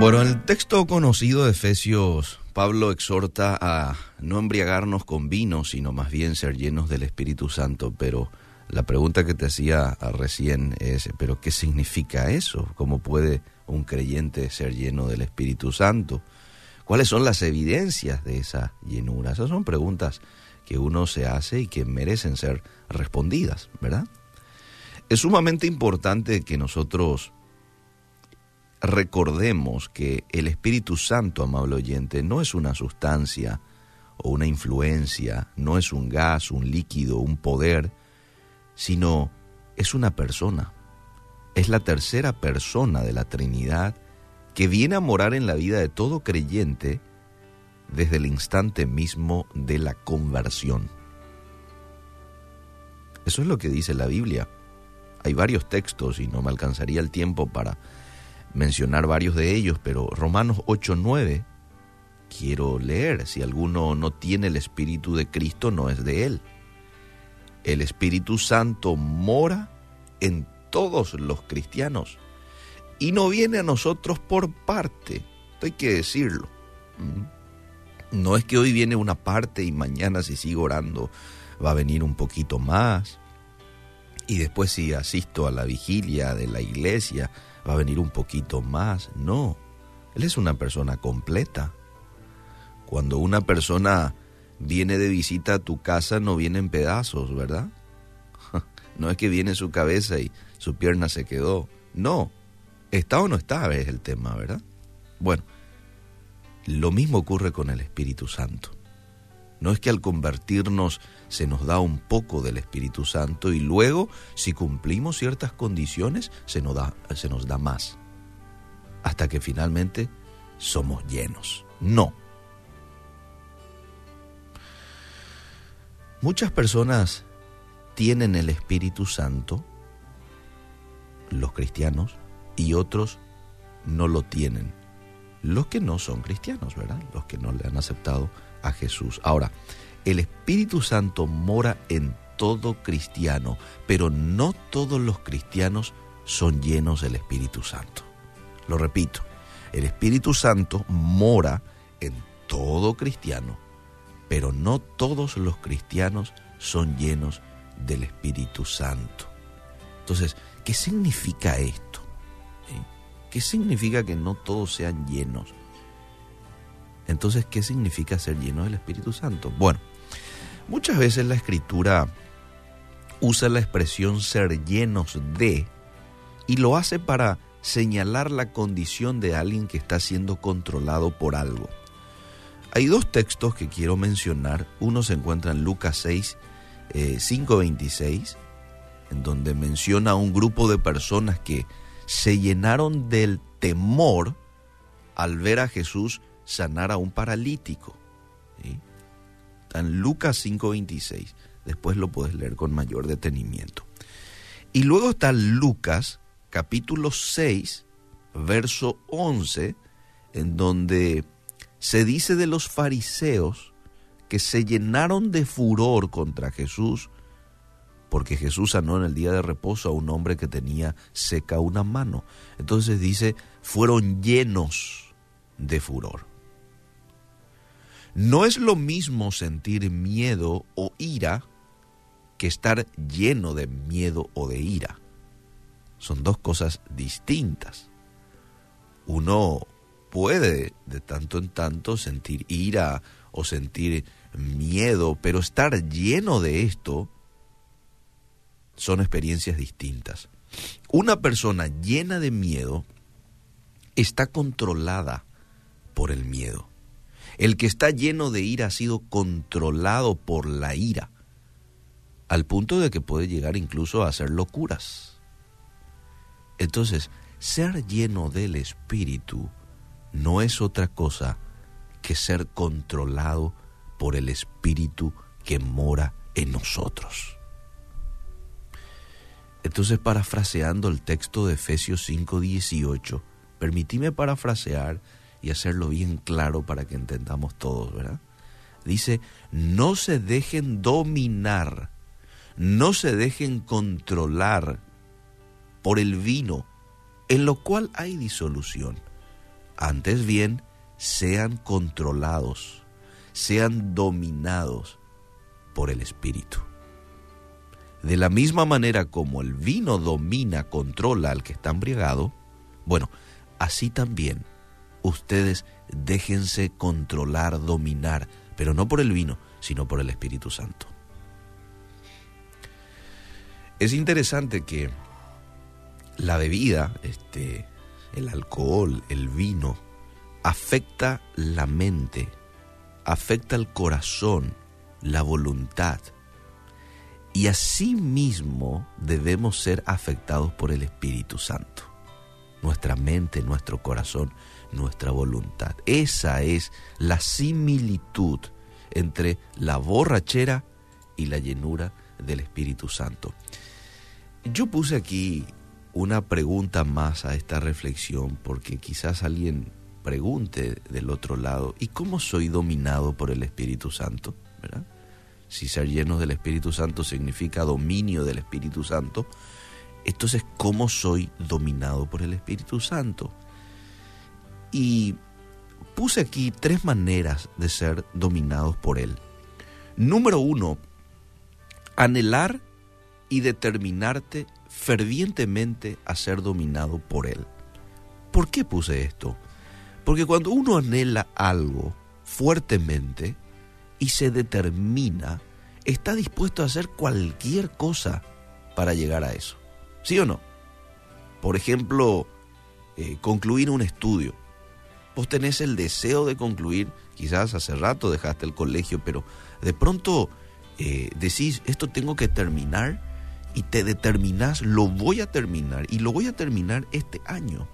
Bueno, en el texto conocido de Efesios, Pablo exhorta a no embriagarnos con vino, sino más bien ser llenos del Espíritu Santo. Pero la pregunta que te hacía recién es, ¿pero qué significa eso? ¿Cómo puede un creyente ser lleno del Espíritu Santo? ¿Cuáles son las evidencias de esa llenura? Esas son preguntas que uno se hace y que merecen ser respondidas, ¿verdad? Es sumamente importante que nosotros recordemos que el Espíritu Santo, amable oyente, no es una sustancia o una influencia, no es un gas, un líquido, un poder, sino es una persona. Es la tercera persona de la Trinidad que viene a morar en la vida de todo creyente desde el instante mismo de la conversión. Eso es lo que dice la Biblia. Hay varios textos y no me alcanzaría el tiempo para mencionar varios de ellos, pero Romanos 8:9 quiero leer. Si alguno no tiene el Espíritu de Cristo, no es de él. El Espíritu Santo mora en todos los cristianos y no viene a nosotros por parte. Esto hay que decirlo. Mm. No es que hoy viene una parte y mañana si sigo orando va a venir un poquito más. Y después si asisto a la vigilia de la iglesia va a venir un poquito más. No, Él es una persona completa. Cuando una persona viene de visita a tu casa no viene en pedazos, ¿verdad? No es que viene su cabeza y su pierna se quedó. No, está o no está es el tema, ¿verdad? Bueno, lo mismo ocurre con el Espíritu Santo. No es que al convertirnos se nos da un poco del Espíritu Santo y luego, si cumplimos ciertas condiciones, se nos da, se nos da más. Hasta que finalmente somos llenos. No. Muchas personas tienen el Espíritu Santo, los cristianos, y otros no lo tienen. Los que no son cristianos, ¿verdad? Los que no le han aceptado Jesús. Ahora, el Espíritu Santo mora en todo cristiano, pero no todos los cristianos son llenos del Espíritu Santo. Lo repito, el Espíritu Santo mora en todo cristiano, pero no todos los cristianos son llenos del Espíritu Santo. Entonces, ¿qué significa esto? ¿Qué significa que no todos sean llenos? Entonces, ¿qué significa ser lleno del Espíritu Santo? Bueno, muchas veces la escritura usa la expresión ser llenos de y lo hace para señalar la condición de alguien que está siendo controlado por algo. Hay dos textos que quiero mencionar. Uno se encuentra en Lucas 6, 5.26, eh, en donde menciona a un grupo de personas que se llenaron del temor al ver a Jesús sanar a un paralítico. Está en Lucas 5:26. Después lo puedes leer con mayor detenimiento. Y luego está Lucas capítulo 6, verso 11, en donde se dice de los fariseos que se llenaron de furor contra Jesús porque Jesús sanó en el día de reposo a un hombre que tenía seca una mano. Entonces dice, fueron llenos de furor. No es lo mismo sentir miedo o ira que estar lleno de miedo o de ira. Son dos cosas distintas. Uno puede de tanto en tanto sentir ira o sentir miedo, pero estar lleno de esto son experiencias distintas. Una persona llena de miedo está controlada por el miedo. El que está lleno de ira ha sido controlado por la ira, al punto de que puede llegar incluso a hacer locuras. Entonces, ser lleno del Espíritu no es otra cosa que ser controlado por el Espíritu que mora en nosotros. Entonces, parafraseando el texto de Efesios 5:18, permitíme parafrasear y hacerlo bien claro para que entendamos todos, ¿verdad? Dice, no se dejen dominar, no se dejen controlar por el vino, en lo cual hay disolución. Antes bien, sean controlados, sean dominados por el Espíritu. De la misma manera como el vino domina, controla al que está embriagado, bueno, así también ustedes déjense controlar, dominar, pero no por el vino, sino por el Espíritu Santo. Es interesante que la bebida, este, el alcohol, el vino, afecta la mente, afecta el corazón, la voluntad, y asimismo debemos ser afectados por el Espíritu Santo. Nuestra mente, nuestro corazón, nuestra voluntad. Esa es la similitud entre la borrachera y la llenura del Espíritu Santo. Yo puse aquí una pregunta más a esta reflexión porque quizás alguien pregunte del otro lado, ¿y cómo soy dominado por el Espíritu Santo? Si ser llenos del Espíritu Santo significa dominio del Espíritu Santo, entonces ¿cómo soy dominado por el Espíritu Santo? Y puse aquí tres maneras de ser dominados por Él. Número uno, anhelar y determinarte fervientemente a ser dominado por Él. ¿Por qué puse esto? Porque cuando uno anhela algo fuertemente, y se determina, está dispuesto a hacer cualquier cosa para llegar a eso. ¿Sí o no? Por ejemplo, eh, concluir un estudio. Vos tenés el deseo de concluir, quizás hace rato dejaste el colegio, pero de pronto eh, decís, esto tengo que terminar y te determinás, lo voy a terminar y lo voy a terminar este año.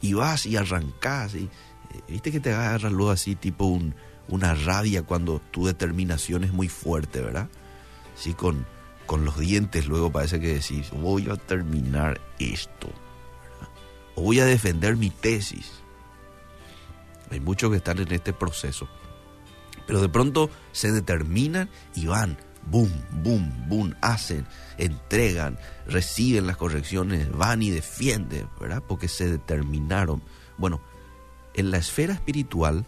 Y vas y arrancás y, eh, viste que te agarras luego así tipo un, una rabia cuando tu determinación es muy fuerte, ¿verdad? Sí, con, con los dientes luego parece que decís, voy a terminar esto, o voy a defender mi tesis. Hay muchos que están en este proceso, pero de pronto se determinan y van, boom, boom, boom, hacen, entregan, reciben las correcciones, van y defienden, ¿verdad? Porque se determinaron. Bueno, en la esfera espiritual,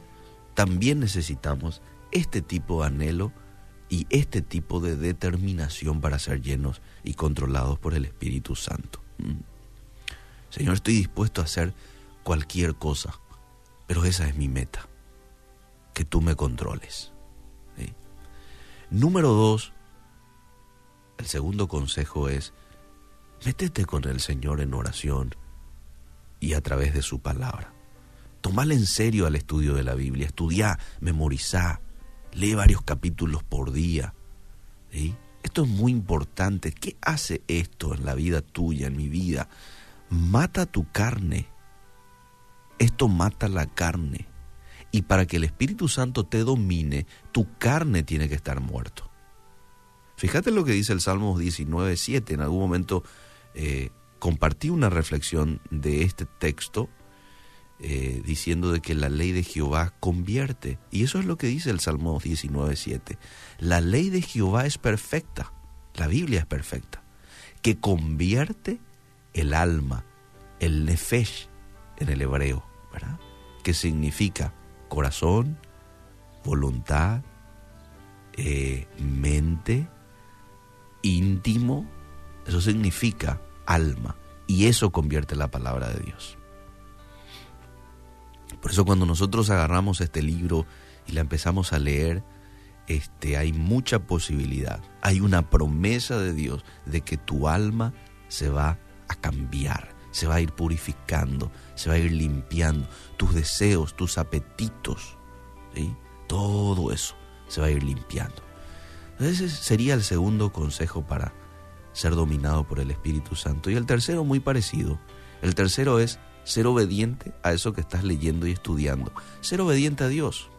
también necesitamos este tipo de anhelo y este tipo de determinación para ser llenos y controlados por el Espíritu Santo. Mm. Señor, estoy dispuesto a hacer cualquier cosa, pero esa es mi meta, que tú me controles. Número dos, el segundo consejo es, métete con el Señor en oración y a través de su palabra. Tomale en serio al estudio de la Biblia, estudia, memorizá, lee varios capítulos por día. Esto es muy importante. ¿Qué hace esto en la vida tuya, en mi vida? Mata tu carne. Esto mata la carne. Y para que el Espíritu Santo te domine, tu carne tiene que estar muerto. Fíjate lo que dice el Salmo 19, 7. En algún momento eh, compartí una reflexión de este texto eh, diciendo de que la ley de Jehová convierte. Y eso es lo que dice el Salmo 19.7. La ley de Jehová es perfecta, la Biblia es perfecta, que convierte el alma, el nefesh en el hebreo, ¿verdad? Que significa corazón, voluntad, eh, mente, íntimo, eso significa alma. Y eso convierte la palabra de Dios. Por eso cuando nosotros agarramos este libro y la empezamos a leer, este, hay mucha posibilidad, hay una promesa de Dios de que tu alma se va a cambiar, se va a ir purificando, se va a ir limpiando, tus deseos, tus apetitos, ¿sí? todo eso se va a ir limpiando. Ese sería el segundo consejo para ser dominado por el Espíritu Santo. Y el tercero muy parecido. El tercero es ser obediente a eso que estás leyendo y estudiando, ser obediente a Dios.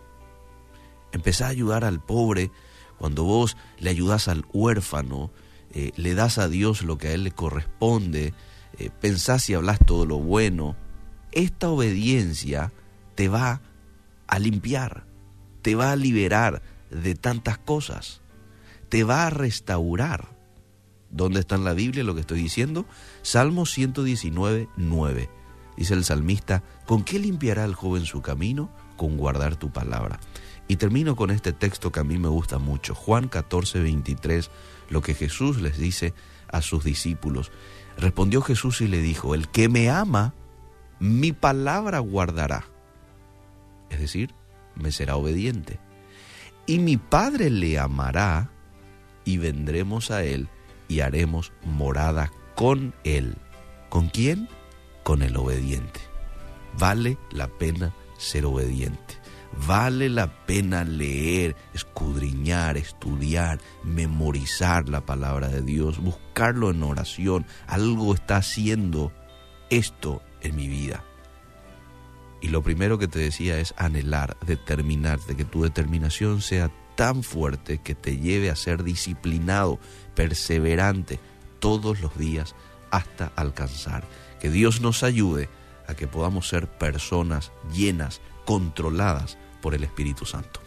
Empezá a ayudar al pobre cuando vos le ayudas al huérfano, eh, le das a Dios lo que a Él le corresponde, eh, pensás y hablas todo lo bueno. Esta obediencia te va a limpiar, te va a liberar de tantas cosas, te va a restaurar. ¿Dónde está en la Biblia lo que estoy diciendo? Salmo 119, 9 Dice el salmista, ¿con qué limpiará el joven su camino? Con guardar tu palabra. Y termino con este texto que a mí me gusta mucho, Juan 14, 23, lo que Jesús les dice a sus discípulos. Respondió Jesús y le dijo, el que me ama, mi palabra guardará. Es decir, me será obediente. Y mi Padre le amará y vendremos a él y haremos morada con él. ¿Con quién? Con el obediente. Vale la pena ser obediente. Vale la pena leer, escudriñar, estudiar, memorizar la palabra de Dios, buscarlo en oración. Algo está haciendo esto en mi vida. Y lo primero que te decía es anhelar, determinarte, que tu determinación sea tan fuerte que te lleve a ser disciplinado, perseverante todos los días hasta alcanzar. Que Dios nos ayude a que podamos ser personas llenas, controladas por el Espíritu Santo.